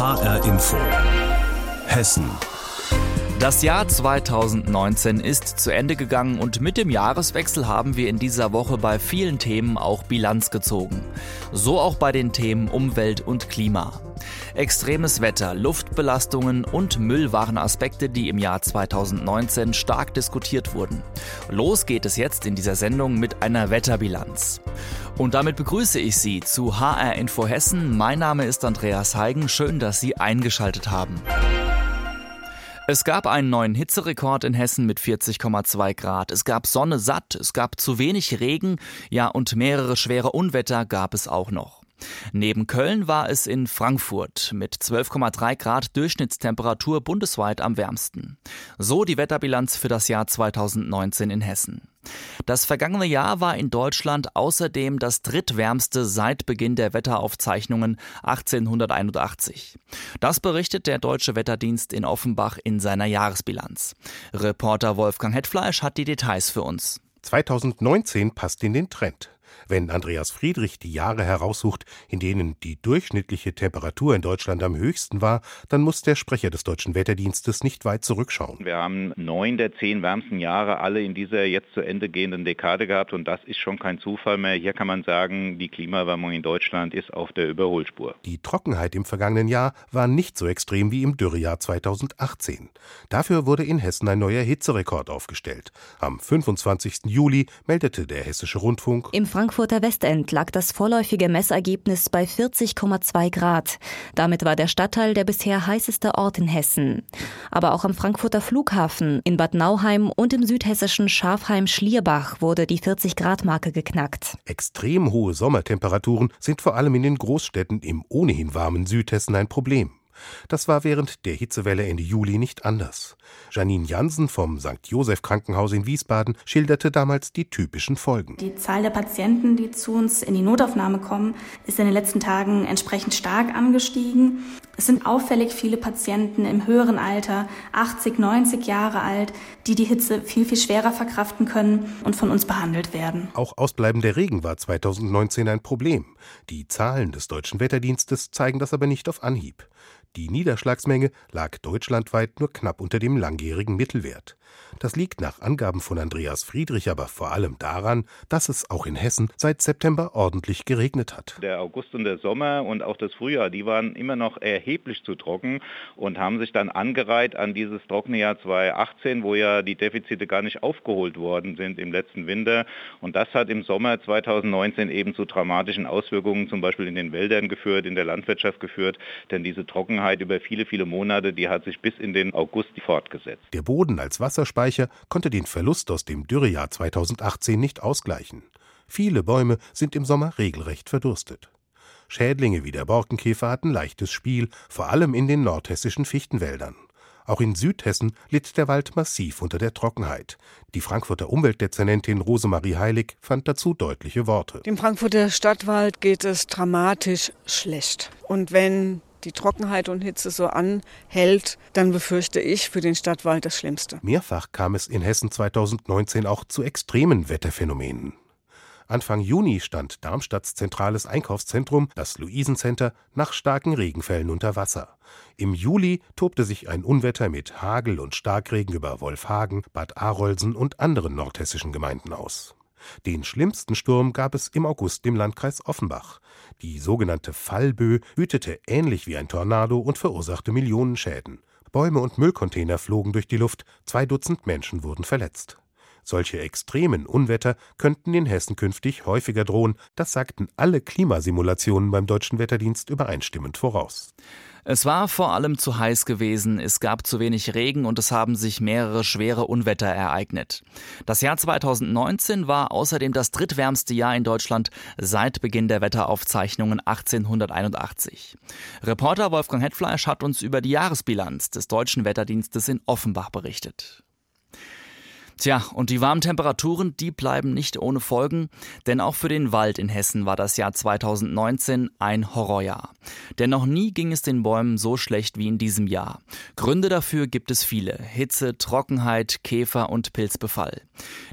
HR Info. Hessen. Das Jahr 2019 ist zu Ende gegangen und mit dem Jahreswechsel haben wir in dieser Woche bei vielen Themen auch Bilanz gezogen. So auch bei den Themen Umwelt und Klima. Extremes Wetter, Luftbelastungen und Müll waren Aspekte, die im Jahr 2019 stark diskutiert wurden. Los geht es jetzt in dieser Sendung mit einer Wetterbilanz. Und damit begrüße ich Sie zu HR Info Hessen. Mein Name ist Andreas Heigen. Schön, dass Sie eingeschaltet haben. Es gab einen neuen Hitzerekord in Hessen mit 40,2 Grad. Es gab Sonne satt, es gab zu wenig Regen, ja und mehrere schwere Unwetter gab es auch noch. Neben Köln war es in Frankfurt mit 12,3 Grad Durchschnittstemperatur bundesweit am wärmsten. So die Wetterbilanz für das Jahr 2019 in Hessen. Das vergangene Jahr war in Deutschland außerdem das drittwärmste seit Beginn der Wetteraufzeichnungen 1881. Das berichtet der Deutsche Wetterdienst in Offenbach in seiner Jahresbilanz. Reporter Wolfgang Hetfleisch hat die Details für uns. 2019 passt in den Trend. Wenn Andreas Friedrich die Jahre heraussucht, in denen die durchschnittliche Temperatur in Deutschland am höchsten war, dann muss der Sprecher des Deutschen Wetterdienstes nicht weit zurückschauen. Wir haben neun der zehn wärmsten Jahre alle in dieser jetzt zu Ende gehenden Dekade gehabt und das ist schon kein Zufall mehr. Hier kann man sagen, die Klimaerwärmung in Deutschland ist auf der Überholspur. Die Trockenheit im vergangenen Jahr war nicht so extrem wie im Dürrejahr 2018. Dafür wurde in Hessen ein neuer Hitzerekord aufgestellt. Am 25. Juli meldete der Hessische Rundfunk Im Frankfurter Westend lag das vorläufige Messergebnis bei 40,2 Grad. Damit war der Stadtteil der bisher heißeste Ort in Hessen. Aber auch am Frankfurter Flughafen, in Bad Nauheim und im südhessischen Schafheim-Schlierbach wurde die 40-Grad-Marke geknackt. Extrem hohe Sommertemperaturen sind vor allem in den Großstädten im ohnehin warmen Südhessen ein Problem. Das war während der Hitzewelle Ende Juli nicht anders. Janine Jansen vom St. Joseph Krankenhaus in Wiesbaden schilderte damals die typischen Folgen. Die Zahl der Patienten, die zu uns in die Notaufnahme kommen, ist in den letzten Tagen entsprechend stark angestiegen. Es sind auffällig viele Patienten im höheren Alter, 80, 90 Jahre alt, die die Hitze viel, viel schwerer verkraften können und von uns behandelt werden. Auch ausbleibender Regen war 2019 ein Problem. Die Zahlen des deutschen Wetterdienstes zeigen das aber nicht auf Anhieb. Die Niederschlagsmenge lag deutschlandweit nur knapp unter dem langjährigen Mittelwert. Das liegt nach Angaben von Andreas Friedrich aber vor allem daran, dass es auch in Hessen seit September ordentlich geregnet hat. Der August und der Sommer und auch das Frühjahr, die waren immer noch erheblich zu trocken und haben sich dann angereiht an dieses trockene Jahr 2018, wo ja die Defizite gar nicht aufgeholt worden sind im letzten Winter. Und das hat im Sommer 2019 eben zu dramatischen Auswirkungen zum Beispiel in den Wäldern geführt, in der Landwirtschaft geführt, denn diese Trockenheit über viele, viele Monate, die hat sich bis in den August fortgesetzt. Der Boden als Wasserspeicher konnte den Verlust aus dem Dürrejahr 2018 nicht ausgleichen. Viele Bäume sind im Sommer regelrecht verdurstet. Schädlinge wie der Borkenkäfer hatten leichtes Spiel, vor allem in den nordhessischen Fichtenwäldern. Auch in Südhessen litt der Wald massiv unter der Trockenheit. Die Frankfurter Umweltdezernentin Rosemarie Heilig fand dazu deutliche Worte. Dem Frankfurter Stadtwald geht es dramatisch schlecht. Und wenn die Trockenheit und Hitze so anhält, dann befürchte ich für den Stadtwald das Schlimmste. Mehrfach kam es in Hessen 2019 auch zu extremen Wetterphänomenen. Anfang Juni stand Darmstadts zentrales Einkaufszentrum, das Luisencenter, nach starken Regenfällen unter Wasser. Im Juli tobte sich ein Unwetter mit Hagel und Starkregen über Wolfhagen, Bad Arolsen und anderen nordhessischen Gemeinden aus. Den schlimmsten Sturm gab es im August im Landkreis Offenbach. Die sogenannte Fallbö wütete ähnlich wie ein Tornado und verursachte Millionenschäden. Bäume und Müllcontainer flogen durch die Luft, zwei Dutzend Menschen wurden verletzt. Solche extremen Unwetter könnten in Hessen künftig häufiger drohen, das sagten alle Klimasimulationen beim deutschen Wetterdienst übereinstimmend voraus. Es war vor allem zu heiß gewesen, es gab zu wenig Regen und es haben sich mehrere schwere Unwetter ereignet. Das Jahr 2019 war außerdem das drittwärmste Jahr in Deutschland seit Beginn der Wetteraufzeichnungen 1881. Reporter Wolfgang Hetfleisch hat uns über die Jahresbilanz des deutschen Wetterdienstes in Offenbach berichtet. Tja, und die warmen Temperaturen, die bleiben nicht ohne Folgen, denn auch für den Wald in Hessen war das Jahr 2019 ein Horrorjahr. Denn noch nie ging es den Bäumen so schlecht wie in diesem Jahr. Gründe dafür gibt es viele. Hitze, Trockenheit, Käfer und Pilzbefall.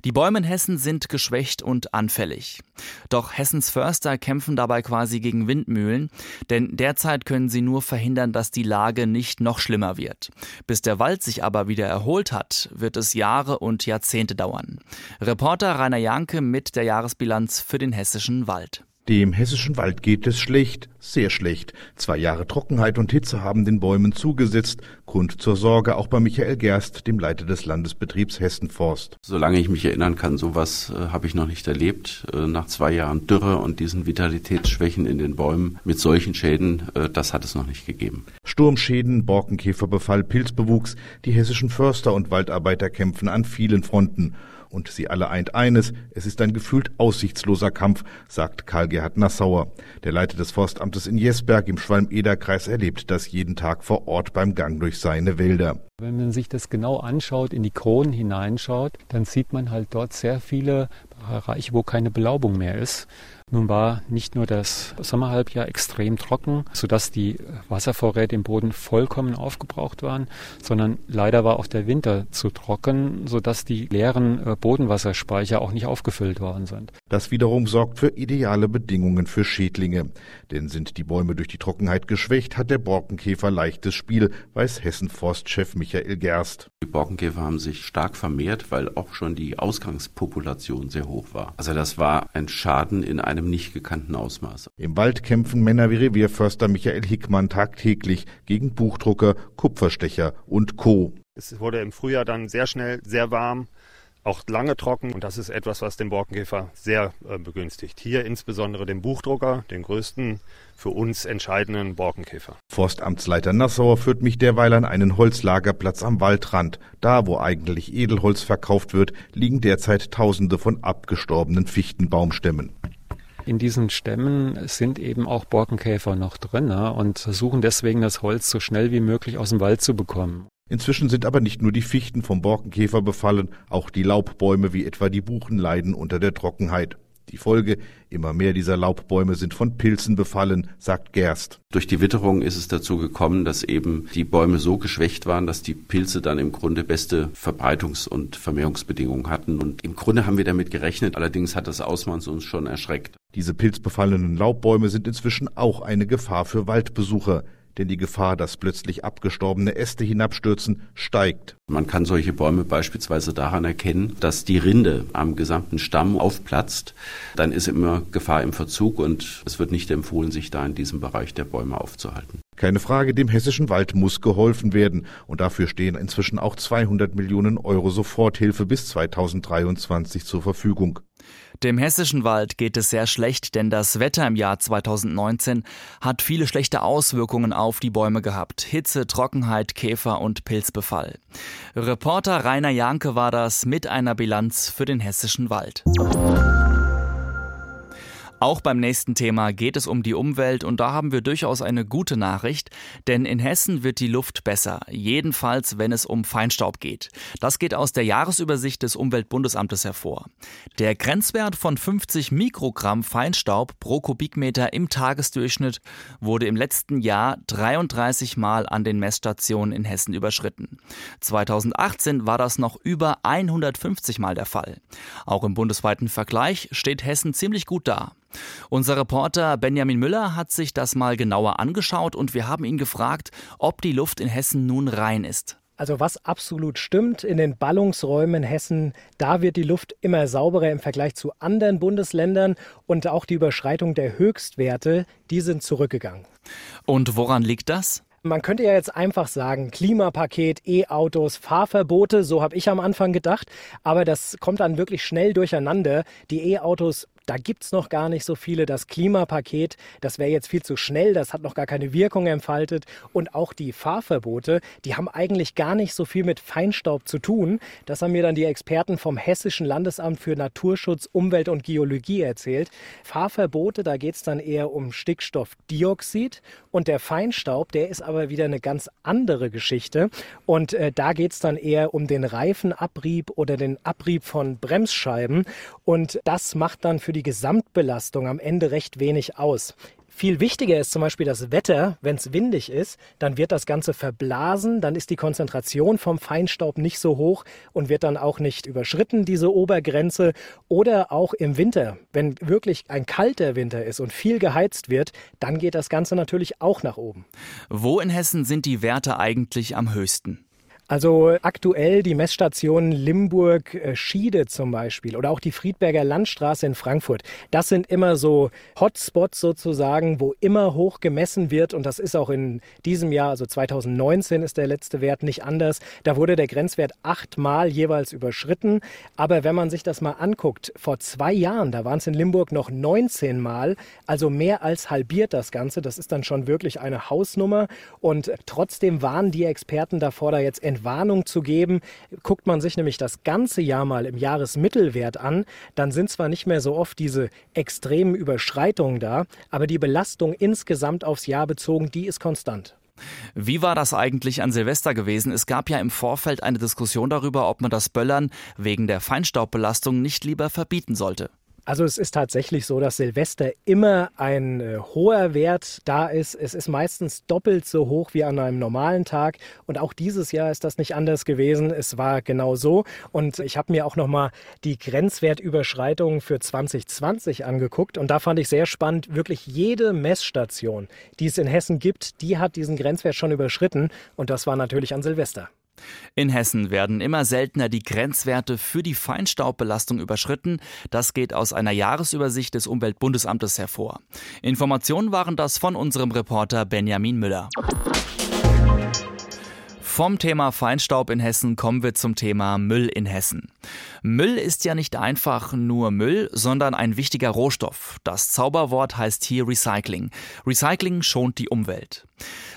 Die Bäume in Hessen sind geschwächt und anfällig. Doch Hessens Förster kämpfen dabei quasi gegen Windmühlen, denn derzeit können sie nur verhindern, dass die Lage nicht noch schlimmer wird. Bis der Wald sich aber wieder erholt hat, wird es Jahre und Jahrzehnte Jahrzehnte dauern. Reporter Rainer Janke mit der Jahresbilanz für den hessischen Wald. Dem hessischen Wald geht es schlecht, sehr schlecht. Zwei Jahre Trockenheit und Hitze haben den Bäumen zugesetzt. Grund zur Sorge auch bei Michael Gerst, dem Leiter des Landesbetriebs Hessenforst. Solange ich mich erinnern kann, sowas äh, habe ich noch nicht erlebt. Äh, nach zwei Jahren Dürre und diesen Vitalitätsschwächen in den Bäumen mit solchen Schäden, äh, das hat es noch nicht gegeben. Sturmschäden, Borkenkäferbefall, Pilzbewuchs. Die hessischen Förster und Waldarbeiter kämpfen an vielen Fronten. Und sie alle eint eines, es ist ein gefühlt aussichtsloser Kampf, sagt Karl-Gerhard Nassauer. Der Leiter des Forstamtes in Jesberg im Schwalm-Eder-Kreis erlebt das jeden Tag vor Ort beim Gang durch seine Wälder. Wenn man sich das genau anschaut, in die Kronen hineinschaut, dann sieht man halt dort sehr viele Bereiche, wo keine Belaubung mehr ist. Nun war nicht nur das Sommerhalbjahr extrem trocken, sodass die Wasservorräte im Boden vollkommen aufgebraucht waren, sondern leider war auch der Winter zu trocken, sodass die leeren äh, Bodenwasserspeicher auch nicht aufgefüllt worden sind. Das wiederum sorgt für ideale Bedingungen für Schädlinge. Denn sind die Bäume durch die Trockenheit geschwächt, hat der Borkenkäfer leichtes Spiel, weiß Hessen-Forstchef Michael Gerst. Die Borkenkäfer haben sich stark vermehrt, weil auch schon die Ausgangspopulation sehr hoch war. Also das war ein Schaden in einem einem nicht gekannten Ausmaß. Im Wald kämpfen Männer wie Revierförster Michael Hickmann tagtäglich gegen Buchdrucker, Kupferstecher und Co. Es wurde im Frühjahr dann sehr schnell sehr warm auch lange trocken und das ist etwas, was den Borkenkäfer sehr äh, begünstigt. Hier insbesondere den Buchdrucker, den größten für uns entscheidenden Borkenkäfer. Forstamtsleiter Nassauer führt mich derweil an einen Holzlagerplatz am Waldrand. Da, wo eigentlich Edelholz verkauft wird, liegen derzeit Tausende von abgestorbenen Fichtenbaumstämmen in diesen Stämmen sind eben auch Borkenkäfer noch drin ne? und versuchen deswegen das Holz so schnell wie möglich aus dem Wald zu bekommen. Inzwischen sind aber nicht nur die Fichten vom Borkenkäfer befallen, auch die Laubbäume wie etwa die Buchen leiden unter der Trockenheit. Die Folge, immer mehr dieser Laubbäume sind von Pilzen befallen, sagt Gerst. Durch die Witterung ist es dazu gekommen, dass eben die Bäume so geschwächt waren, dass die Pilze dann im Grunde beste Verbreitungs- und Vermehrungsbedingungen hatten. Und im Grunde haben wir damit gerechnet, allerdings hat das Ausmaß uns schon erschreckt. Diese pilzbefallenen Laubbäume sind inzwischen auch eine Gefahr für Waldbesucher denn die Gefahr, dass plötzlich abgestorbene Äste hinabstürzen, steigt. Man kann solche Bäume beispielsweise daran erkennen, dass die Rinde am gesamten Stamm aufplatzt. Dann ist immer Gefahr im Verzug und es wird nicht empfohlen, sich da in diesem Bereich der Bäume aufzuhalten. Keine Frage, dem hessischen Wald muss geholfen werden. Und dafür stehen inzwischen auch 200 Millionen Euro Soforthilfe bis 2023 zur Verfügung. Dem hessischen Wald geht es sehr schlecht, denn das Wetter im Jahr 2019 hat viele schlechte Auswirkungen auf die Bäume gehabt. Hitze, Trockenheit, Käfer und Pilzbefall. Reporter Rainer Janke war das mit einer Bilanz für den hessischen Wald. Auch beim nächsten Thema geht es um die Umwelt und da haben wir durchaus eine gute Nachricht, denn in Hessen wird die Luft besser, jedenfalls wenn es um Feinstaub geht. Das geht aus der Jahresübersicht des Umweltbundesamtes hervor. Der Grenzwert von 50 Mikrogramm Feinstaub pro Kubikmeter im Tagesdurchschnitt wurde im letzten Jahr 33 Mal an den Messstationen in Hessen überschritten. 2018 war das noch über 150 Mal der Fall. Auch im bundesweiten Vergleich steht Hessen ziemlich gut da. Unser Reporter Benjamin Müller hat sich das mal genauer angeschaut und wir haben ihn gefragt, ob die Luft in Hessen nun rein ist. Also was absolut stimmt, in den Ballungsräumen Hessen, da wird die Luft immer sauberer im Vergleich zu anderen Bundesländern und auch die Überschreitung der Höchstwerte, die sind zurückgegangen. Und woran liegt das? Man könnte ja jetzt einfach sagen, Klimapaket, E-Autos, Fahrverbote, so habe ich am Anfang gedacht, aber das kommt dann wirklich schnell durcheinander. Die E-Autos da gibt es noch gar nicht so viele. Das Klimapaket, das wäre jetzt viel zu schnell, das hat noch gar keine Wirkung entfaltet. Und auch die Fahrverbote, die haben eigentlich gar nicht so viel mit Feinstaub zu tun. Das haben mir dann die Experten vom Hessischen Landesamt für Naturschutz, Umwelt und Geologie erzählt. Fahrverbote, da geht es dann eher um Stickstoffdioxid und der Feinstaub, der ist aber wieder eine ganz andere Geschichte. Und äh, da geht es dann eher um den Reifenabrieb oder den Abrieb von Bremsscheiben. Und das macht dann für die Gesamtbelastung am Ende recht wenig aus. Viel wichtiger ist zum Beispiel das Wetter. Wenn es windig ist, dann wird das Ganze verblasen, dann ist die Konzentration vom Feinstaub nicht so hoch und wird dann auch nicht überschritten, diese Obergrenze. Oder auch im Winter, wenn wirklich ein kalter Winter ist und viel geheizt wird, dann geht das Ganze natürlich auch nach oben. Wo in Hessen sind die Werte eigentlich am höchsten? Also aktuell die Messstationen Limburg-Schiede zum Beispiel oder auch die Friedberger Landstraße in Frankfurt. Das sind immer so Hotspots sozusagen, wo immer hoch gemessen wird und das ist auch in diesem Jahr, also 2019 ist der letzte Wert nicht anders. Da wurde der Grenzwert achtmal jeweils überschritten. Aber wenn man sich das mal anguckt, vor zwei Jahren, da waren es in Limburg noch 19 Mal, also mehr als halbiert das Ganze. Das ist dann schon wirklich eine Hausnummer und trotzdem waren die Experten davor da jetzt Entwarnung zu geben. Guckt man sich nämlich das ganze Jahr mal im Jahresmittelwert an, dann sind zwar nicht mehr so oft diese extremen Überschreitungen da, aber die Belastung insgesamt aufs Jahr bezogen, die ist konstant. Wie war das eigentlich an Silvester gewesen? Es gab ja im Vorfeld eine Diskussion darüber, ob man das Böllern wegen der Feinstaubbelastung nicht lieber verbieten sollte. Also es ist tatsächlich so, dass Silvester immer ein äh, hoher Wert da ist. Es ist meistens doppelt so hoch wie an einem normalen Tag. Und auch dieses Jahr ist das nicht anders gewesen. Es war genau so. Und ich habe mir auch nochmal die Grenzwertüberschreitungen für 2020 angeguckt. Und da fand ich sehr spannend, wirklich jede Messstation, die es in Hessen gibt, die hat diesen Grenzwert schon überschritten. Und das war natürlich an Silvester. In Hessen werden immer seltener die Grenzwerte für die Feinstaubbelastung überschritten. Das geht aus einer Jahresübersicht des Umweltbundesamtes hervor. Informationen waren das von unserem Reporter Benjamin Müller. Vom Thema Feinstaub in Hessen kommen wir zum Thema Müll in Hessen. Müll ist ja nicht einfach nur Müll, sondern ein wichtiger Rohstoff. Das Zauberwort heißt hier Recycling. Recycling schont die Umwelt.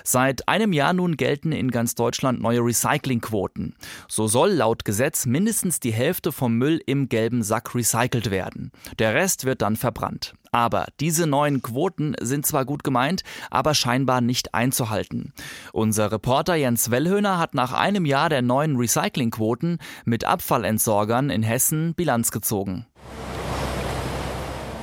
Seit einem Jahr nun gelten in ganz Deutschland neue Recyclingquoten. So soll laut Gesetz mindestens die Hälfte vom Müll im gelben Sack recycelt werden. Der Rest wird dann verbrannt. Aber diese neuen Quoten sind zwar gut gemeint, aber scheinbar nicht einzuhalten. Unser Reporter Jens Wellhöhner hat nach einem Jahr der neuen Recyclingquoten mit Abfallentsorgern in Hessen Bilanz gezogen.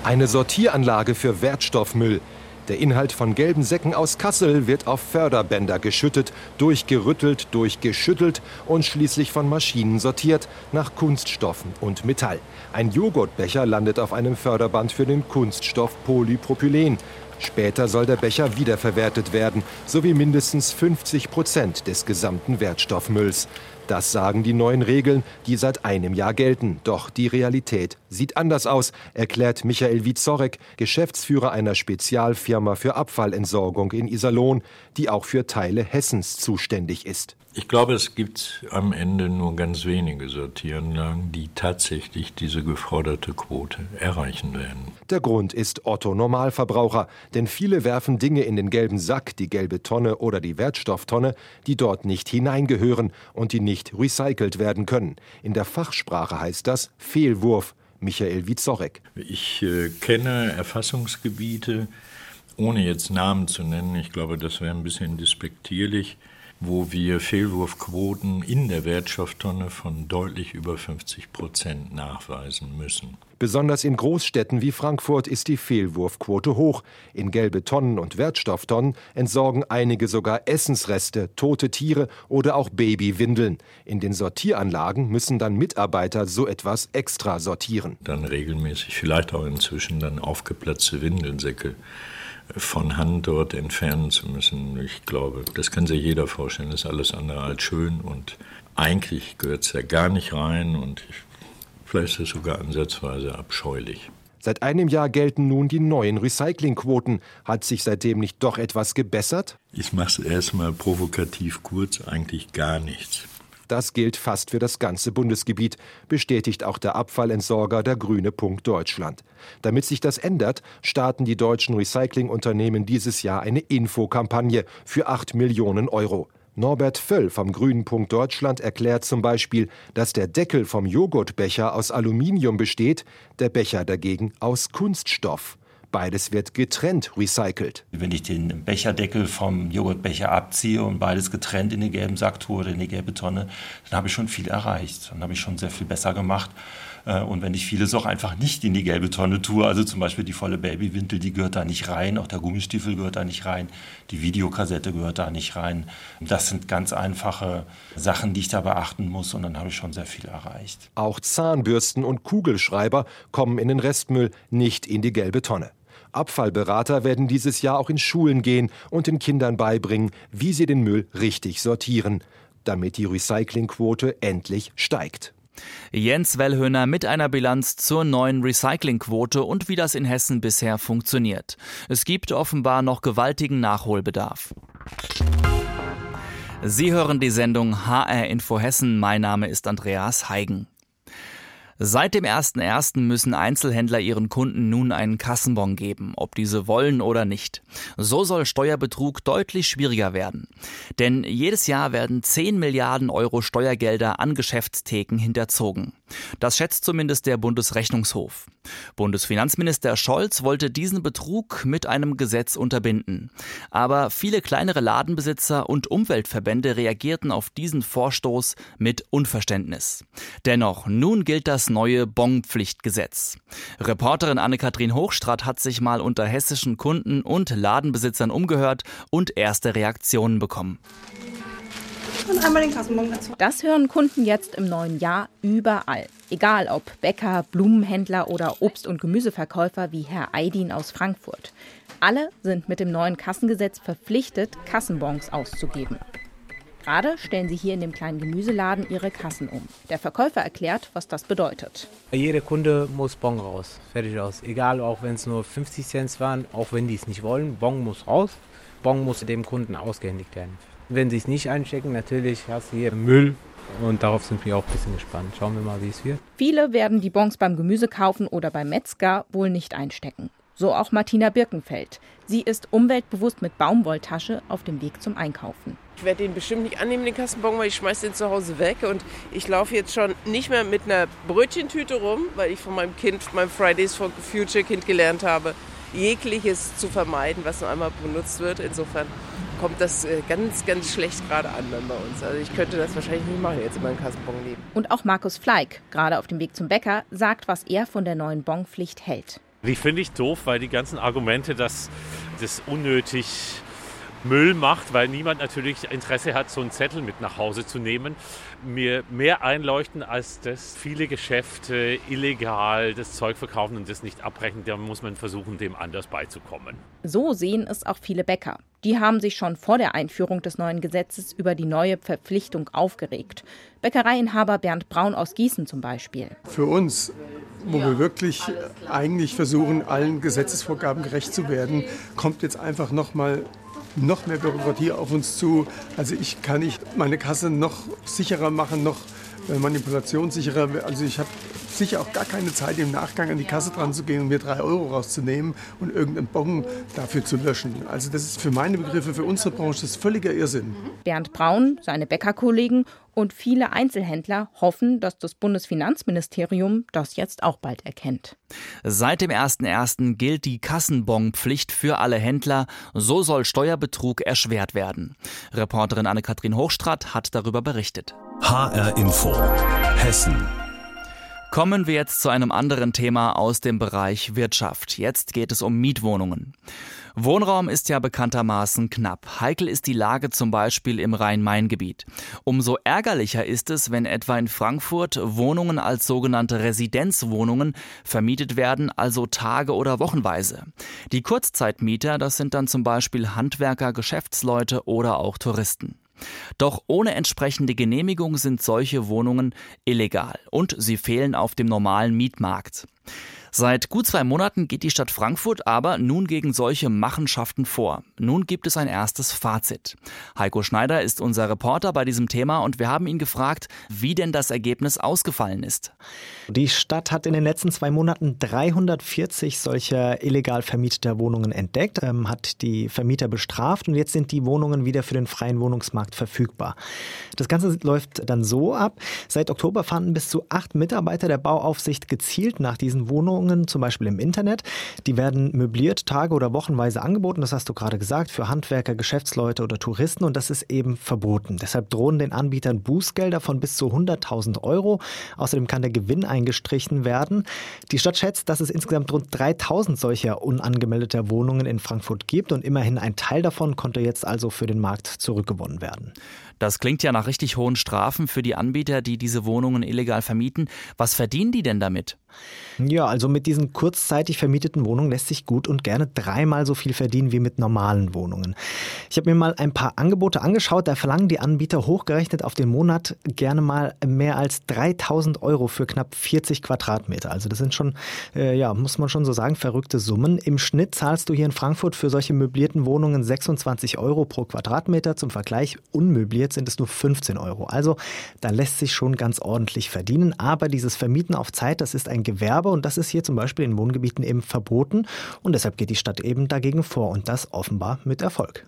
Eine Sortieranlage für Wertstoffmüll. Der Inhalt von gelben Säcken aus Kassel wird auf Förderbänder geschüttet, durchgerüttelt, durchgeschüttelt und schließlich von Maschinen sortiert nach Kunststoffen und Metall. Ein Joghurtbecher landet auf einem Förderband für den Kunststoff Polypropylen. Später soll der Becher wiederverwertet werden, sowie mindestens 50 Prozent des gesamten Wertstoffmülls. Das sagen die neuen Regeln, die seit einem Jahr gelten. Doch die Realität sieht anders aus, erklärt Michael Wizorek, Geschäftsführer einer Spezialfirma für Abfallentsorgung in Iserlohn, die auch für Teile Hessens zuständig ist. Ich glaube, es gibt am Ende nur ganz wenige Sortieranlagen, die tatsächlich diese geforderte Quote erreichen werden. Der Grund ist Otto Normalverbraucher, denn viele werfen Dinge in den gelben Sack, die gelbe Tonne oder die Wertstofftonne, die dort nicht hineingehören und die nicht recycelt werden können. In der Fachsprache heißt das Fehlwurf. Michael Wizorek. Ich äh, kenne Erfassungsgebiete, ohne jetzt Namen zu nennen, ich glaube, das wäre ein bisschen despektierlich, wo wir Fehlwurfquoten in der Wertstofftonne von deutlich über 50 Prozent nachweisen müssen. Besonders in Großstädten wie Frankfurt ist die Fehlwurfquote hoch. In gelbe Tonnen und Wertstofftonnen entsorgen einige sogar Essensreste, tote Tiere oder auch Babywindeln. In den Sortieranlagen müssen dann Mitarbeiter so etwas extra sortieren. Dann regelmäßig, vielleicht auch inzwischen dann aufgeplatzte Windelsäcke von Hand dort entfernen zu müssen. Ich glaube, das kann sich jeder vorstellen, das ist alles andere als schön und eigentlich gehört es ja gar nicht rein und ich, vielleicht ist es sogar ansatzweise abscheulich. Seit einem Jahr gelten nun die neuen Recyclingquoten. Hat sich seitdem nicht doch etwas gebessert? Ich mache es erstmal provokativ kurz, eigentlich gar nichts. Das gilt fast für das ganze Bundesgebiet, bestätigt auch der Abfallentsorger der Grüne Punkt Deutschland. Damit sich das ändert, starten die deutschen Recyclingunternehmen dieses Jahr eine Infokampagne für 8 Millionen Euro. Norbert Völl vom Grünen Punkt Deutschland erklärt zum Beispiel, dass der Deckel vom Joghurtbecher aus Aluminium besteht, der Becher dagegen aus Kunststoff. Beides wird getrennt recycelt. Wenn ich den Becherdeckel vom Joghurtbecher abziehe und beides getrennt in den gelben Sack tue oder in die gelbe Tonne, dann habe ich schon viel erreicht. Dann habe ich schon sehr viel besser gemacht. Äh, und wenn ich vieles auch einfach nicht in die gelbe Tonne tue, also zum Beispiel die volle Babywindel, die gehört da nicht rein, auch der Gummistiefel gehört da nicht rein, die Videokassette gehört da nicht rein. Das sind ganz einfache Sachen, die ich da beachten muss und dann habe ich schon sehr viel erreicht. Auch Zahnbürsten und Kugelschreiber kommen in den Restmüll, nicht in die gelbe Tonne. Abfallberater werden dieses Jahr auch in Schulen gehen und den Kindern beibringen, wie sie den Müll richtig sortieren, damit die Recyclingquote endlich steigt. Jens Wellhöhner mit einer Bilanz zur neuen Recyclingquote und wie das in Hessen bisher funktioniert. Es gibt offenbar noch gewaltigen Nachholbedarf. Sie hören die Sendung HR Info Hessen. Mein Name ist Andreas Heigen. Seit dem 1.1. müssen Einzelhändler ihren Kunden nun einen Kassenbon geben, ob diese wollen oder nicht. So soll Steuerbetrug deutlich schwieriger werden. Denn jedes Jahr werden 10 Milliarden Euro Steuergelder an Geschäftstheken hinterzogen. Das schätzt zumindest der Bundesrechnungshof. Bundesfinanzminister Scholz wollte diesen Betrug mit einem Gesetz unterbinden. Aber viele kleinere Ladenbesitzer und Umweltverbände reagierten auf diesen Vorstoß mit Unverständnis. Dennoch, nun gilt das neue Bonpflichtgesetz. Reporterin Anne-Kathrin Hochstrat hat sich mal unter hessischen Kunden und Ladenbesitzern umgehört und erste Reaktionen bekommen. Und einmal den Kassenbon dazu. Das hören Kunden jetzt im neuen Jahr überall. Egal ob Bäcker, Blumenhändler oder Obst- und Gemüseverkäufer wie Herr Eidin aus Frankfurt. Alle sind mit dem neuen Kassengesetz verpflichtet, Kassenbons auszugeben. Gerade stellen sie hier in dem kleinen Gemüseladen ihre Kassen um. Der Verkäufer erklärt, was das bedeutet. Jeder Kunde muss Bon raus. Fertig aus. Egal, auch wenn es nur 50 Cent waren, auch wenn die es nicht wollen, Bon muss raus. Bon muss dem Kunden ausgehändigt werden. Wenn sie es nicht einstecken, natürlich hast du hier Müll. Und darauf sind wir auch ein bisschen gespannt. Schauen wir mal, wie es wird. Viele werden die Bons beim Gemüse kaufen oder beim Metzger wohl nicht einstecken. So auch Martina Birkenfeld. Sie ist umweltbewusst mit Baumwolltasche auf dem Weg zum Einkaufen. Ich werde den bestimmt nicht annehmen, den Kassenbon, weil ich schmeiße den zu Hause weg. Und ich laufe jetzt schon nicht mehr mit einer Brötchentüte rum, weil ich von meinem Kind, meinem Fridays for Future Kind gelernt habe, jegliches zu vermeiden, was nur einmal benutzt wird. Insofern kommt das äh, ganz, ganz schlecht gerade an dann bei uns. Also ich könnte das wahrscheinlich nicht machen, jetzt in meinem Kassenbon leben. Und auch Markus Fleig, gerade auf dem Weg zum Bäcker, sagt, was er von der neuen Bonpflicht hält. Die finde ich doof, weil die ganzen Argumente, dass das unnötig Müll macht, weil niemand natürlich Interesse hat, so einen Zettel mit nach Hause zu nehmen, mir mehr einleuchten, als dass viele Geschäfte illegal das Zeug verkaufen und das nicht abbrechen. Da muss man versuchen, dem anders beizukommen. So sehen es auch viele Bäcker. Die haben sich schon vor der Einführung des neuen Gesetzes über die neue Verpflichtung aufgeregt. Bäckereiinhaber Bernd Braun aus Gießen zum Beispiel. Für uns wo wir wirklich eigentlich versuchen, allen Gesetzesvorgaben gerecht zu werden, kommt jetzt einfach noch mal noch mehr Bürokratie auf uns zu. Also ich kann nicht meine Kasse noch sicherer machen, noch manipulationssicherer. Also ich habe sicher auch gar keine Zeit, im Nachgang an die Kasse dran zu gehen und mir drei Euro rauszunehmen und irgendeinen Bon dafür zu löschen. Also das ist für meine Begriffe, für unsere Branche, das völliger Irrsinn. Bernd Braun, seine Bäckerkollegen und viele Einzelhändler hoffen, dass das Bundesfinanzministerium das jetzt auch bald erkennt. Seit dem 01.01. gilt die Kassenbonpflicht für alle Händler. So soll Steuerbetrug erschwert werden. Reporterin Anne-Kathrin Hochstrat hat darüber berichtet. HR Info. Hessen. Kommen wir jetzt zu einem anderen Thema aus dem Bereich Wirtschaft. Jetzt geht es um Mietwohnungen. Wohnraum ist ja bekanntermaßen knapp. Heikel ist die Lage zum Beispiel im Rhein-Main-Gebiet. Umso ärgerlicher ist es, wenn etwa in Frankfurt Wohnungen als sogenannte Residenzwohnungen vermietet werden, also Tage- oder Wochenweise. Die Kurzzeitmieter, das sind dann zum Beispiel Handwerker, Geschäftsleute oder auch Touristen. Doch ohne entsprechende Genehmigung sind solche Wohnungen illegal und sie fehlen auf dem normalen Mietmarkt. Seit gut zwei Monaten geht die Stadt Frankfurt aber nun gegen solche Machenschaften vor. Nun gibt es ein erstes Fazit. Heiko Schneider ist unser Reporter bei diesem Thema und wir haben ihn gefragt, wie denn das Ergebnis ausgefallen ist. Die Stadt hat in den letzten zwei Monaten 340 solcher illegal vermieteter Wohnungen entdeckt, ähm, hat die Vermieter bestraft und jetzt sind die Wohnungen wieder für den freien Wohnungsmarkt verfügbar. Das Ganze läuft dann so ab. Seit Oktober fanden bis zu acht Mitarbeiter der Bauaufsicht gezielt nach diesen Wohnungen, zum Beispiel im Internet. Die werden möbliert, tage- oder wochenweise angeboten, das hast du gerade gesagt, für Handwerker, Geschäftsleute oder Touristen und das ist eben verboten. Deshalb drohen den Anbietern Bußgelder von bis zu 100.000 Euro. Außerdem kann der Gewinn eingestrichen werden. Die Stadt schätzt, dass es insgesamt rund 3000 solcher unangemeldeter Wohnungen in Frankfurt gibt und immerhin ein Teil davon konnte jetzt also für den Markt zurückgewonnen werden. Das klingt ja nach richtig hohen Strafen für die Anbieter, die diese Wohnungen illegal vermieten. Was verdienen die denn damit? Ja, also mit diesen kurzzeitig vermieteten Wohnungen lässt sich gut und gerne dreimal so viel verdienen wie mit normalen Wohnungen. Ich habe mir mal ein paar Angebote angeschaut. Da verlangen die Anbieter hochgerechnet auf den Monat gerne mal mehr als 3000 Euro für knapp 40 Quadratmeter. Also das sind schon, äh, ja, muss man schon so sagen, verrückte Summen. Im Schnitt zahlst du hier in Frankfurt für solche möblierten Wohnungen 26 Euro pro Quadratmeter. Zum Vergleich, unmöbliert sind es nur 15 Euro. Also da lässt sich schon ganz ordentlich verdienen. Aber dieses Vermieten auf Zeit, das ist ein Gewerbe und das ist hier zum Beispiel in Wohngebieten eben verboten und deshalb geht die Stadt eben dagegen vor und das offenbar mit Erfolg.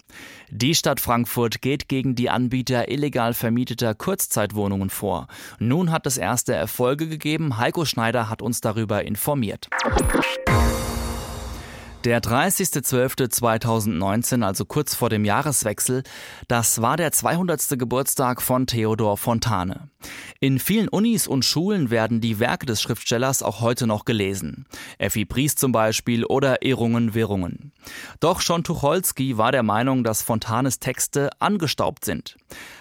Die Stadt Frankfurt geht gegen die Anbieter illegal vermieteter Kurzzeitwohnungen vor. Nun hat es erste Erfolge gegeben. Heiko Schneider hat uns darüber informiert. Der 30.12.2019, also kurz vor dem Jahreswechsel, das war der 200. Geburtstag von Theodor Fontane. In vielen Unis und Schulen werden die Werke des Schriftstellers auch heute noch gelesen. Effi Priest zum Beispiel oder Ehrungen Wirrungen. Doch schon Tucholsky war der Meinung, dass Fontanes Texte angestaubt sind.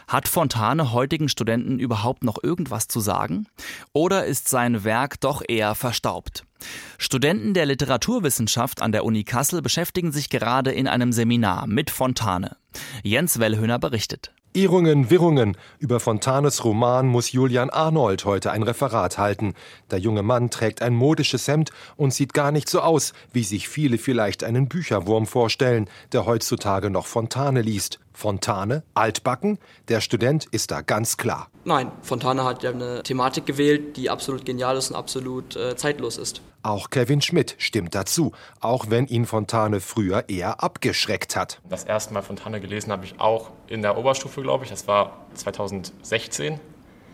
Hat Fontane heutigen Studenten überhaupt noch irgendwas zu sagen? Oder ist sein Werk doch eher verstaubt? Studenten der Literaturwissenschaft an der Uni Kassel beschäftigen sich gerade in einem Seminar mit Fontane. Jens Wellhöhner berichtet. Irrungen, Wirrungen. Über Fontanes Roman muss Julian Arnold heute ein Referat halten. Der junge Mann trägt ein modisches Hemd und sieht gar nicht so aus, wie sich viele vielleicht einen Bücherwurm vorstellen, der heutzutage noch Fontane liest. Fontane, altbacken? Der Student ist da ganz klar. Nein, Fontane hat ja eine Thematik gewählt, die absolut genial ist und absolut äh, zeitlos ist. Auch Kevin Schmidt stimmt dazu, auch wenn ihn Fontane früher eher abgeschreckt hat. Das erste Mal Fontane gelesen habe ich auch in der Oberstufe, glaube ich. Das war 2016.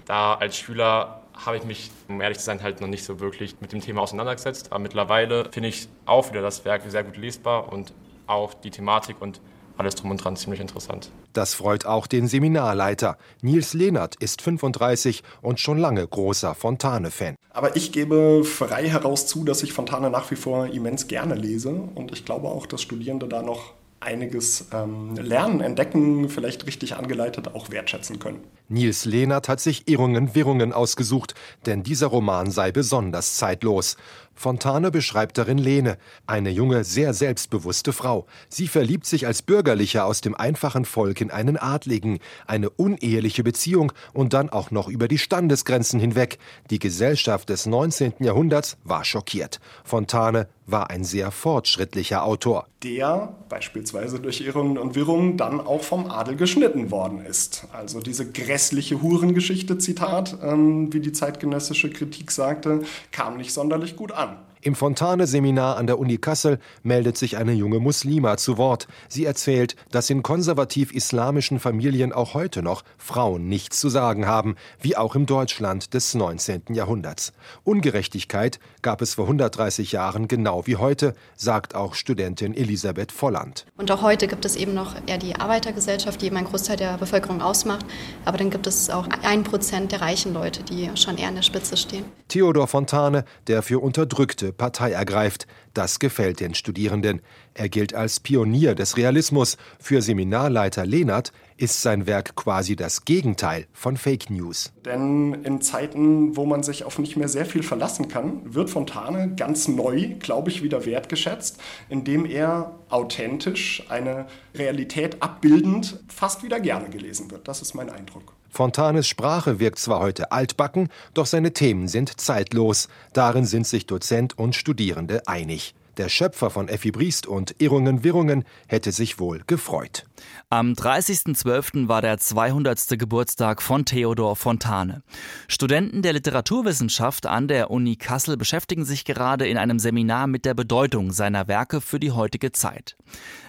Da als Schüler habe ich mich, um ehrlich zu sein, halt noch nicht so wirklich mit dem Thema auseinandergesetzt. Aber mittlerweile finde ich auch wieder das Werk sehr gut lesbar und auch die Thematik und alles drum und dran ziemlich interessant. Das freut auch den Seminarleiter. Nils Lehnert ist 35 und schon lange großer Fontane-Fan. Aber ich gebe frei heraus zu, dass ich Fontane nach wie vor immens gerne lese und ich glaube auch, dass Studierende da noch einiges ähm, lernen, entdecken, vielleicht richtig angeleitet auch wertschätzen können. Nils Lehnert hat sich Irrungen, Wirrungen ausgesucht, denn dieser Roman sei besonders zeitlos. Fontane beschreibt darin Lene, eine junge, sehr selbstbewusste Frau. Sie verliebt sich als Bürgerlicher aus dem einfachen Volk in einen Adligen, eine uneheliche Beziehung und dann auch noch über die Standesgrenzen hinweg. Die Gesellschaft des 19. Jahrhunderts war schockiert. Fontane war ein sehr fortschrittlicher Autor. Der beispielsweise durch Irrungen und Wirrungen dann auch vom Adel geschnitten worden ist. Also diese grässliche Hurengeschichte, Zitat, ähm, wie die zeitgenössische Kritik sagte, kam nicht sonderlich gut an. Im Fontane-Seminar an der Uni Kassel meldet sich eine junge Muslima zu Wort. Sie erzählt, dass in konservativ-islamischen Familien auch heute noch Frauen nichts zu sagen haben, wie auch im Deutschland des 19. Jahrhunderts. Ungerechtigkeit gab es vor 130 Jahren genau wie heute, sagt auch Studentin Elisabeth Volland. Und auch heute gibt es eben noch eher die Arbeitergesellschaft, die eben einen Großteil der Bevölkerung ausmacht. Aber dann gibt es auch ein Prozent der reichen Leute, die schon eher an der Spitze stehen. Theodor Fontane, der für Unterdrückte Partei ergreift. Das gefällt den Studierenden. Er gilt als Pionier des Realismus. Für Seminarleiter Lehnert ist sein Werk quasi das Gegenteil von Fake News. Denn in Zeiten, wo man sich auf nicht mehr sehr viel verlassen kann, wird Fontane ganz neu, glaube ich, wieder wertgeschätzt, indem er authentisch, eine Realität abbildend, fast wieder gerne gelesen wird. Das ist mein Eindruck. Fontanes Sprache wirkt zwar heute altbacken, doch seine Themen sind zeitlos. Darin sind sich Dozent und Studierende einig. Der Schöpfer von Effi Briest und Irrungen Wirrungen hätte sich wohl gefreut. Am 30.12. war der 200. Geburtstag von Theodor Fontane. Studenten der Literaturwissenschaft an der Uni Kassel beschäftigen sich gerade in einem Seminar mit der Bedeutung seiner Werke für die heutige Zeit.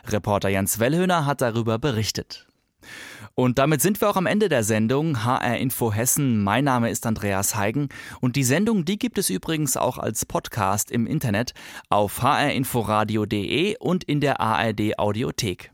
Reporter Jens Wellhöhner hat darüber berichtet. Und damit sind wir auch am Ende der Sendung HR Info Hessen. Mein Name ist Andreas Heigen und die Sendung, die gibt es übrigens auch als Podcast im Internet auf hrinforadio.de und in der ARD Audiothek.